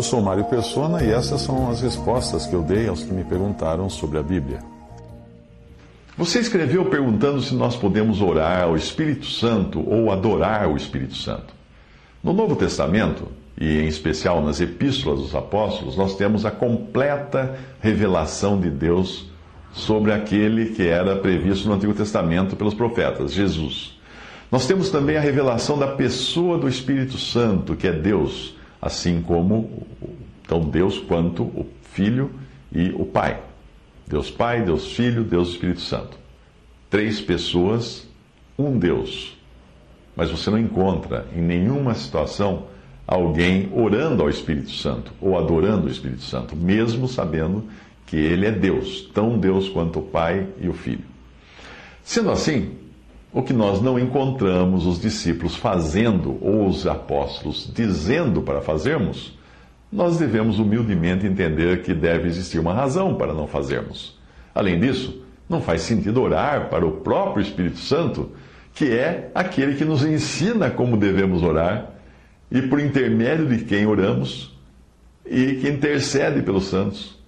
Eu sou Mário Persona e essas são as respostas que eu dei aos que me perguntaram sobre a Bíblia. Você escreveu perguntando se nós podemos orar ao Espírito Santo ou adorar o Espírito Santo. No Novo Testamento, e em especial nas epístolas dos apóstolos, nós temos a completa revelação de Deus sobre aquele que era previsto no Antigo Testamento pelos profetas, Jesus. Nós temos também a revelação da pessoa do Espírito Santo, que é Deus, assim como tão Deus quanto o Filho e o Pai. Deus Pai, Deus Filho, Deus Espírito Santo. Três pessoas, um Deus mas você não encontra em nenhuma situação alguém orando ao Espírito Santo ou adorando o Espírito Santo, mesmo sabendo que ele é Deus, tão Deus quanto o Pai e o Filho. Sendo assim, o que nós não encontramos os discípulos fazendo ou os apóstolos dizendo para fazermos, nós devemos humildemente entender que deve existir uma razão para não fazermos. Além disso, não faz sentido orar para o próprio Espírito Santo que é aquele que nos ensina como devemos orar e por intermédio de quem oramos e que intercede pelos santos.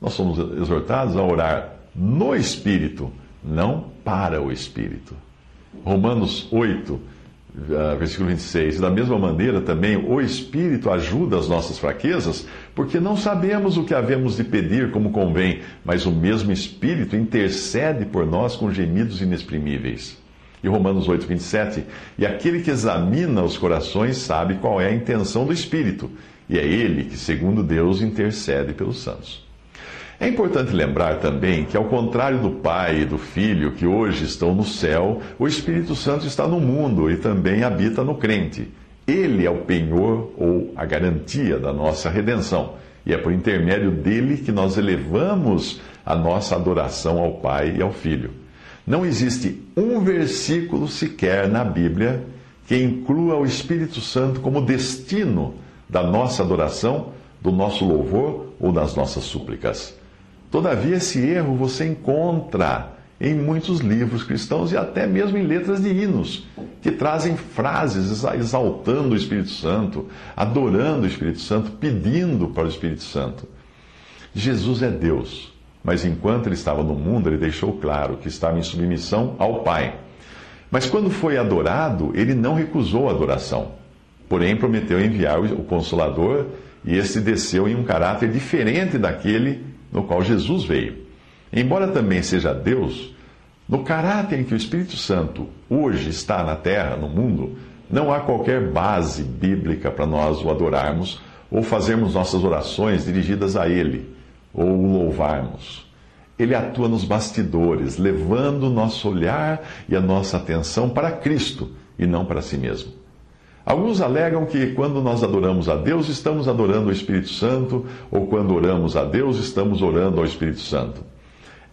Nós somos exortados a orar no Espírito, não para o Espírito. Romanos 8, ah, versículo 26. Da mesma maneira, também o Espírito ajuda as nossas fraquezas, porque não sabemos o que havemos de pedir como convém, mas o mesmo Espírito intercede por nós com gemidos inexprimíveis. E Romanos 8, 27. E aquele que examina os corações sabe qual é a intenção do Espírito, e é ele que, segundo Deus, intercede pelos santos. É importante lembrar também que, ao contrário do Pai e do Filho, que hoje estão no céu, o Espírito Santo está no mundo e também habita no crente. Ele é o penhor ou a garantia da nossa redenção. E é por intermédio dele que nós elevamos a nossa adoração ao Pai e ao Filho. Não existe um versículo sequer na Bíblia que inclua o Espírito Santo como destino da nossa adoração, do nosso louvor ou das nossas súplicas. Todavia, esse erro você encontra em muitos livros cristãos e até mesmo em letras de hinos, que trazem frases exaltando o Espírito Santo, adorando o Espírito Santo, pedindo para o Espírito Santo. Jesus é Deus. Mas enquanto ele estava no mundo, ele deixou claro que estava em submissão ao Pai. Mas quando foi adorado, ele não recusou a adoração. Porém, prometeu enviar o Consolador e este desceu em um caráter diferente daquele no qual Jesus veio. Embora também seja Deus, no caráter em que o Espírito Santo hoje está na terra, no mundo, não há qualquer base bíblica para nós o adorarmos ou fazermos nossas orações dirigidas a Ele ou o louvarmos. Ele atua nos bastidores, levando o nosso olhar e a nossa atenção para Cristo e não para si mesmo. Alguns alegam que quando nós adoramos a Deus, estamos adorando o Espírito Santo, ou quando oramos a Deus, estamos orando ao Espírito Santo.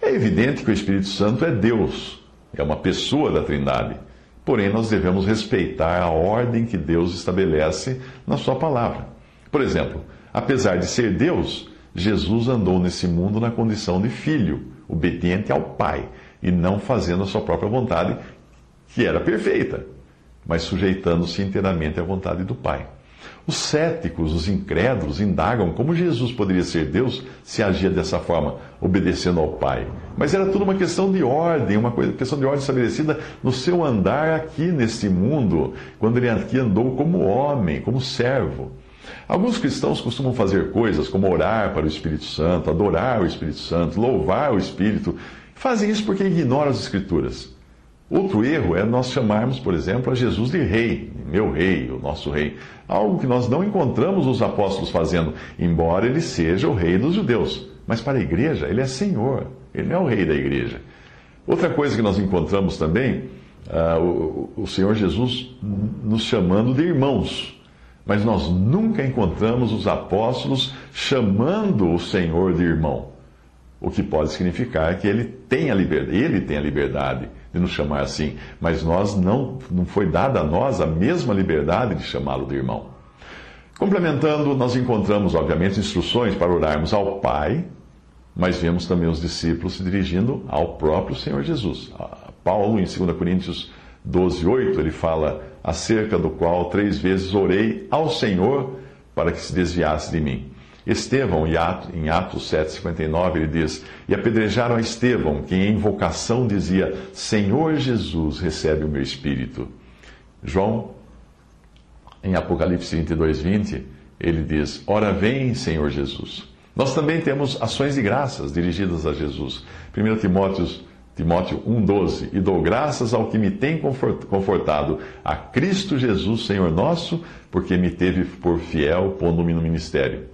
É evidente que o Espírito Santo é Deus, é uma pessoa da Trindade. Porém, nós devemos respeitar a ordem que Deus estabelece na Sua palavra. Por exemplo, apesar de ser Deus, Jesus andou nesse mundo na condição de filho, obediente ao Pai, e não fazendo a sua própria vontade, que era perfeita, mas sujeitando-se inteiramente à vontade do Pai. Os céticos, os incrédulos, indagam como Jesus poderia ser Deus se agia dessa forma, obedecendo ao Pai. Mas era tudo uma questão de ordem, uma questão de ordem estabelecida no seu andar aqui neste mundo, quando ele aqui andou como homem, como servo. Alguns cristãos costumam fazer coisas como orar para o Espírito Santo, adorar o Espírito Santo, louvar o Espírito. Fazem isso porque ignoram as Escrituras. Outro erro é nós chamarmos, por exemplo, a Jesus de rei, meu rei, o nosso rei. Algo que nós não encontramos os apóstolos fazendo, embora ele seja o rei dos judeus. Mas para a igreja, ele é senhor, ele não é o rei da igreja. Outra coisa que nós encontramos também uh, o, o Senhor Jesus nos chamando de irmãos. Mas nós nunca encontramos os apóstolos chamando o Senhor de irmão. O que pode significar que ele tem a liberdade, ele tem a liberdade de nos chamar assim, mas nós não, não foi dada a nós a mesma liberdade de chamá-lo de irmão. Complementando, nós encontramos, obviamente, instruções para orarmos ao Pai, mas vemos também os discípulos se dirigindo ao próprio Senhor Jesus. Paulo, em 2 Coríntios 12, 8, ele fala acerca do qual três vezes orei ao Senhor para que se desviasse de mim. Estevão, em Atos 7,59, ele diz: E apedrejaram a Estevão, que em invocação dizia: Senhor Jesus, recebe o meu espírito. João, em Apocalipse 22, 20, ele diz: Ora vem, Senhor Jesus. Nós também temos ações de graças dirigidas a Jesus. 1 Timóteo Timóteo 1,12: E dou graças ao que me tem confortado, a Cristo Jesus, Senhor nosso, porque me teve por fiel, pondo-me no ministério.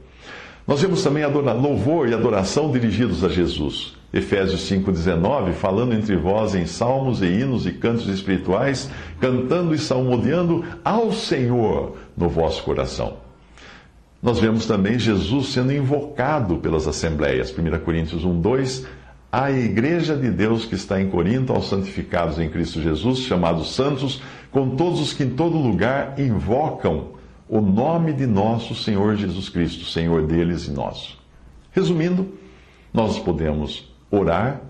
Nós vemos também louvor e adoração dirigidos a Jesus. Efésios 5,19, falando entre vós em salmos e hinos e cantos espirituais, cantando e salmodiando ao Senhor no vosso coração. Nós vemos também Jesus sendo invocado pelas assembleias. 1 Coríntios 1, 2, a igreja de Deus que está em Corinto, aos santificados em Cristo Jesus, chamados santos, com todos os que em todo lugar invocam o nome de nosso Senhor Jesus Cristo, Senhor deles e nosso. Resumindo, nós podemos orar,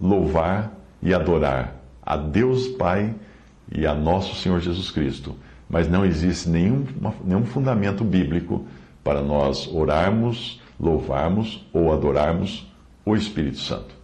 louvar e adorar a Deus Pai e a nosso Senhor Jesus Cristo, mas não existe nenhum, nenhum fundamento bíblico para nós orarmos, louvarmos ou adorarmos o Espírito Santo.